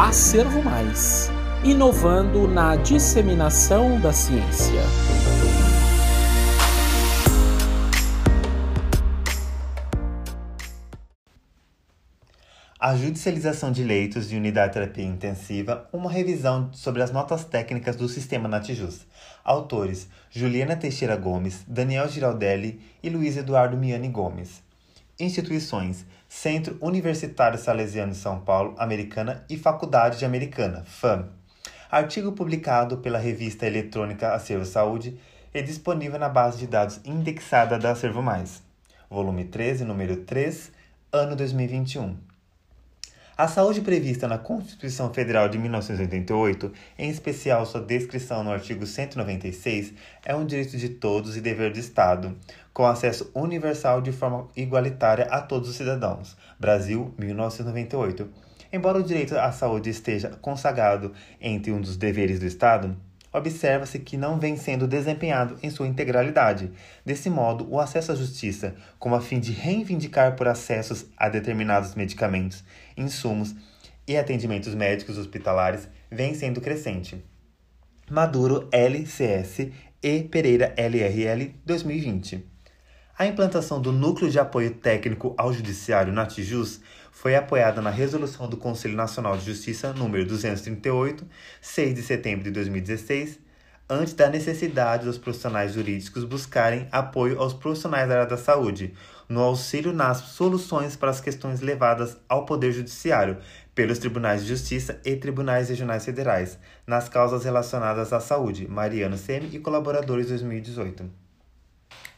Acervo Mais inovando na disseminação da ciência. A judicialização de leitos de unidade de terapia intensiva, uma revisão sobre as notas técnicas do sistema Natijus. Autores: Juliana Teixeira Gomes, Daniel Giraldelli e Luiz Eduardo Miani Gomes. Instituições: Centro Universitário Salesiano de São Paulo, Americana e Faculdade de Americana, FAM. Artigo publicado pela revista eletrônica Acervo Saúde e disponível na base de dados indexada da Acervo Mais. Volume 13, número 3, ano 2021. A saúde prevista na Constituição Federal de 1988, em especial sua descrição no artigo 196, é um direito de todos e dever do Estado, com acesso universal de forma igualitária a todos os cidadãos. Brasil, 1998 Embora o direito à saúde esteja consagrado entre um dos deveres do Estado, observa-se que não vem sendo desempenhado em sua integralidade. Desse modo, o acesso à justiça, como a fim de reivindicar por acessos a determinados medicamentos, insumos e atendimentos médicos hospitalares, vem sendo crescente. Maduro LCS e Pereira LRL 2020. A implantação do Núcleo de Apoio Técnico ao Judiciário Natijus foi apoiada na Resolução do Conselho Nacional de Justiça número 238, 6 de setembro de 2016, antes da necessidade dos profissionais jurídicos buscarem apoio aos profissionais da área da saúde, no auxílio nas soluções para as questões levadas ao Poder Judiciário pelos Tribunais de Justiça e Tribunais Regionais Federais, nas causas relacionadas à saúde, Mariano Semi e colaboradores 2018.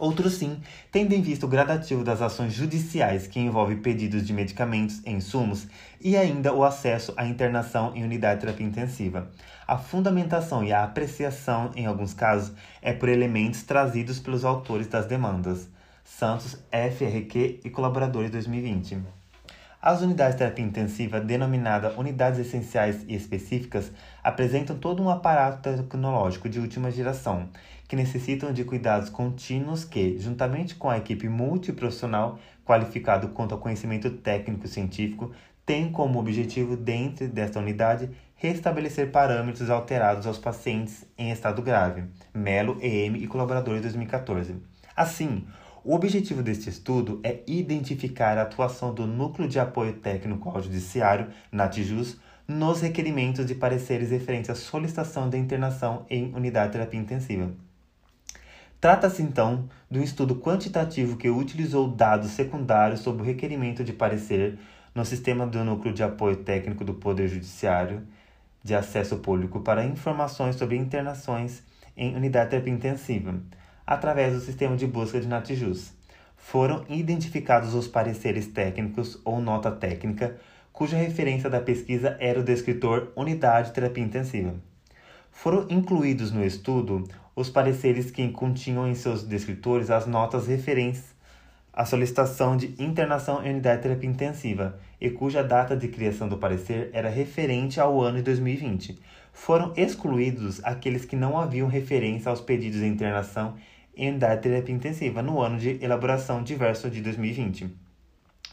Outros sim, tendo em vista o gradativo das ações judiciais que envolve pedidos de medicamentos e insumos e ainda o acesso à internação em unidade de terapia intensiva. A fundamentação e a apreciação, em alguns casos, é por elementos trazidos pelos autores das demandas. Santos, FRQ e colaboradores 2020. As unidades de terapia intensiva, denominada unidades essenciais e específicas, apresentam todo um aparato tecnológico de última geração, que necessitam de cuidados contínuos que, juntamente com a equipe multiprofissional qualificado quanto ao conhecimento técnico científico, tem como objetivo, dentro desta unidade, restabelecer parâmetros alterados aos pacientes em estado grave, Melo, EM e colaboradores 2014. Assim, o objetivo deste estudo é identificar a atuação do Núcleo de Apoio Técnico ao Judiciário, NATJUS, nos requerimentos de pareceres referentes à solicitação de internação em unidade de terapia intensiva. Trata-se então de um estudo quantitativo que utilizou dados secundários sobre o requerimento de parecer no sistema do Núcleo de Apoio Técnico do Poder Judiciário de Acesso Público para informações sobre internações em unidade de terapia intensiva, através do sistema de busca de Natijus. Foram identificados os pareceres técnicos ou nota técnica, cuja referência da pesquisa era o descritor Unidade de Terapia Intensiva. Foram incluídos no estudo os pareceres que continham em seus descritores as notas referentes à solicitação de internação em unidade de terapia intensiva e cuja data de criação do parecer era referente ao ano de 2020. Foram excluídos aqueles que não haviam referência aos pedidos de internação em unidade de terapia intensiva no ano de elaboração diverso de 2020.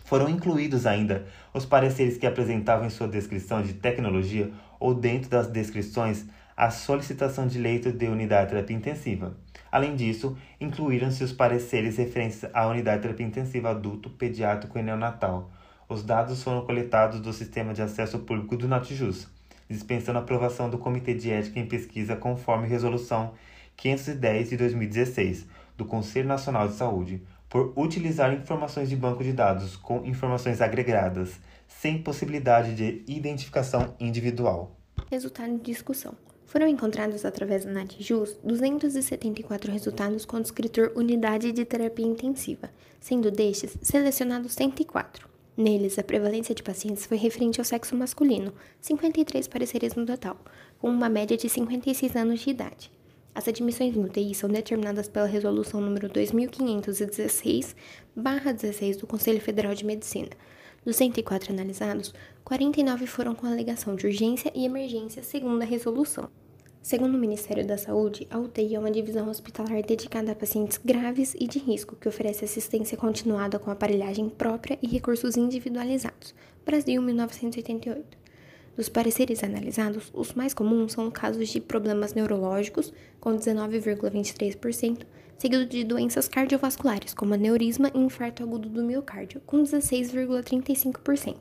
Foram incluídos ainda os pareceres que apresentavam em sua descrição de tecnologia ou dentro das descrições a solicitação de leito de unidade de terapia intensiva. Além disso, incluíram-se os pareceres referentes à unidade de terapia intensiva adulto, pediátrico e neonatal. Os dados foram coletados do Sistema de Acesso Público do Natijus, dispensando a aprovação do Comitê de Ética em Pesquisa conforme Resolução 510 de 2016 do Conselho Nacional de Saúde, por utilizar informações de banco de dados com informações agregadas, sem possibilidade de identificação individual. Resultado de discussão. Foram encontrados através da NatJus 274 resultados com o descritor Unidade de Terapia Intensiva, sendo destes selecionados 104. Neles, a prevalência de pacientes foi referente ao sexo masculino, 53 pareceres no total, com uma média de 56 anos de idade. As admissões no UTI são determinadas pela Resolução número 2516-16 do Conselho Federal de Medicina, dos 104 analisados, 49 foram com alegação de urgência e emergência, segundo a resolução. Segundo o Ministério da Saúde, a UTI é uma divisão hospitalar dedicada a pacientes graves e de risco que oferece assistência continuada com aparelhagem própria e recursos individualizados. Brasil, 1988. Dos pareceres analisados, os mais comuns são casos de problemas neurológicos, com 19,23%, seguido de doenças cardiovasculares, como aneurisma e infarto agudo do miocárdio, com 16,35%.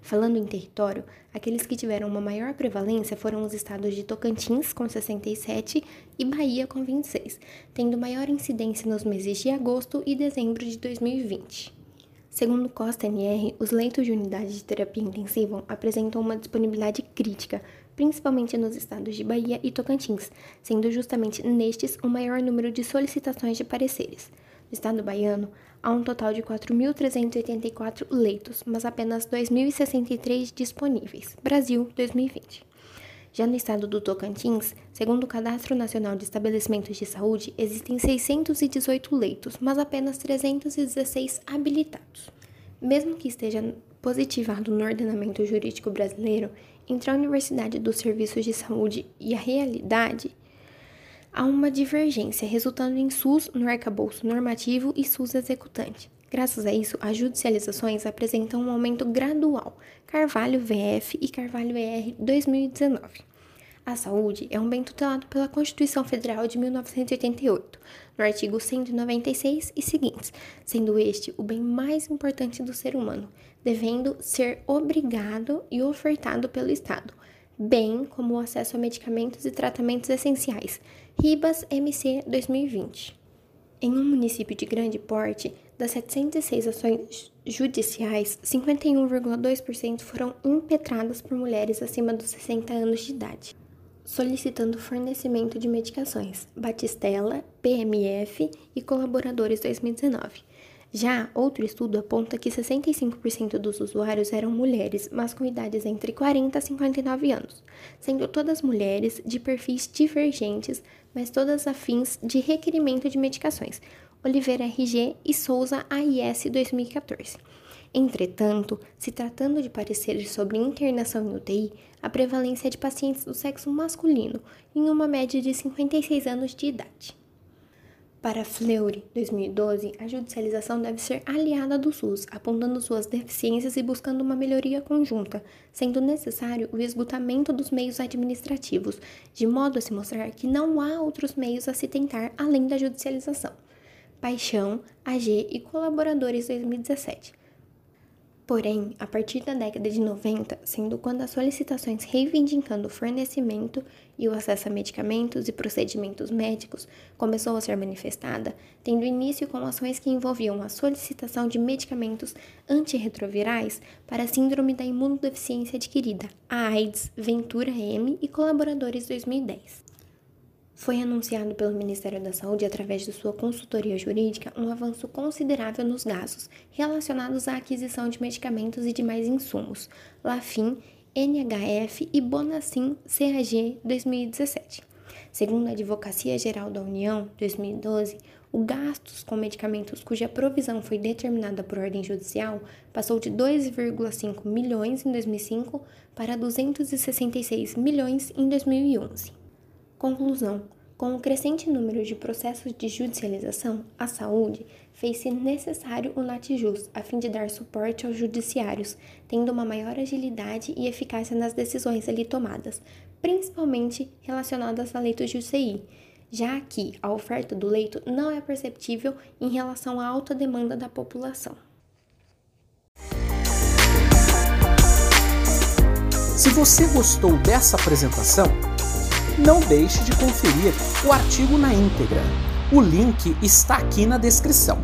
Falando em território, aqueles que tiveram uma maior prevalência foram os estados de Tocantins, com 67, e Bahia, com 26, tendo maior incidência nos meses de agosto e dezembro de 2020. Segundo Costa NR, os leitos de unidade de terapia intensiva apresentam uma disponibilidade crítica, principalmente nos estados de Bahia e Tocantins, sendo justamente nestes o maior número de solicitações de pareceres. No estado baiano, há um total de 4.384 leitos, mas apenas 2.063 disponíveis. Brasil 2020. Já no estado do Tocantins, segundo o Cadastro Nacional de Estabelecimentos de Saúde, existem 618 leitos, mas apenas 316 habilitados. Mesmo que esteja positivado no ordenamento jurídico brasileiro, entre a Universidade dos Serviços de Saúde e a realidade, há uma divergência, resultando em SUS no arcabouço normativo e SUS executante. Graças a isso, as judicializações apresentam um aumento gradual, Carvalho VF e Carvalho ER 2019. A saúde é um bem tutelado pela Constituição Federal de 1988, no artigo 196 e seguintes, sendo este o bem mais importante do ser humano, devendo ser obrigado e ofertado pelo Estado, bem como o acesso a medicamentos e tratamentos essenciais. Ribas MC 2020. Em um município de grande porte, das 706 ações judiciais, 51,2% foram impetradas por mulheres acima dos 60 anos de idade, solicitando fornecimento de medicações, Batistela, PMF e colaboradores 2019. Já outro estudo aponta que 65% dos usuários eram mulheres, mas com idades entre 40 a 59 anos, sendo todas mulheres de perfis divergentes, mas todas afins de requerimento de medicações, Oliveira RG e Souza AIS 2014. Entretanto, se tratando de pareceres sobre internação em UTI, a prevalência é de pacientes do sexo masculino, em uma média de 56 anos de idade. Para Fleury, 2012, a judicialização deve ser aliada do SUS, apontando suas deficiências e buscando uma melhoria conjunta, sendo necessário o esgotamento dos meios administrativos, de modo a se mostrar que não há outros meios a se tentar além da judicialização. Paixão, AG e Colaboradores 2017. Porém, a partir da década de 90, sendo quando as solicitações reivindicando o fornecimento e o acesso a medicamentos e procedimentos médicos começou a ser manifestada, tendo início com ações que envolviam a solicitação de medicamentos antirretrovirais para a síndrome da imunodeficiência adquirida, a AIDS, Ventura M e colaboradores 2010. Foi anunciado pelo Ministério da Saúde, através de sua consultoria jurídica, um avanço considerável nos gastos relacionados à aquisição de medicamentos e demais insumos, LAFIN, NHF e Bonacin CAG 2017. Segundo a Advocacia Geral da União, 2012, o gastos com medicamentos cuja provisão foi determinada por ordem judicial passou de 2,5 milhões em 2005 para 266 milhões em 2011. Conclusão: com o crescente número de processos de judicialização, a saúde fez-se necessário o NATJUS a fim de dar suporte aos judiciários, tendo uma maior agilidade e eficácia nas decisões ali tomadas, principalmente relacionadas a leitos de UCI, já que a oferta do leito não é perceptível em relação à alta demanda da população. Se você gostou dessa apresentação, não deixe de conferir o artigo na íntegra. O link está aqui na descrição.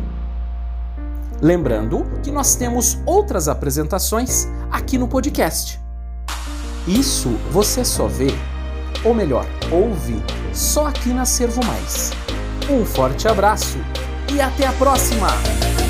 Lembrando que nós temos outras apresentações aqui no podcast. Isso você só vê, ou melhor, ouve, só aqui na Servo Mais. Um forte abraço e até a próxima!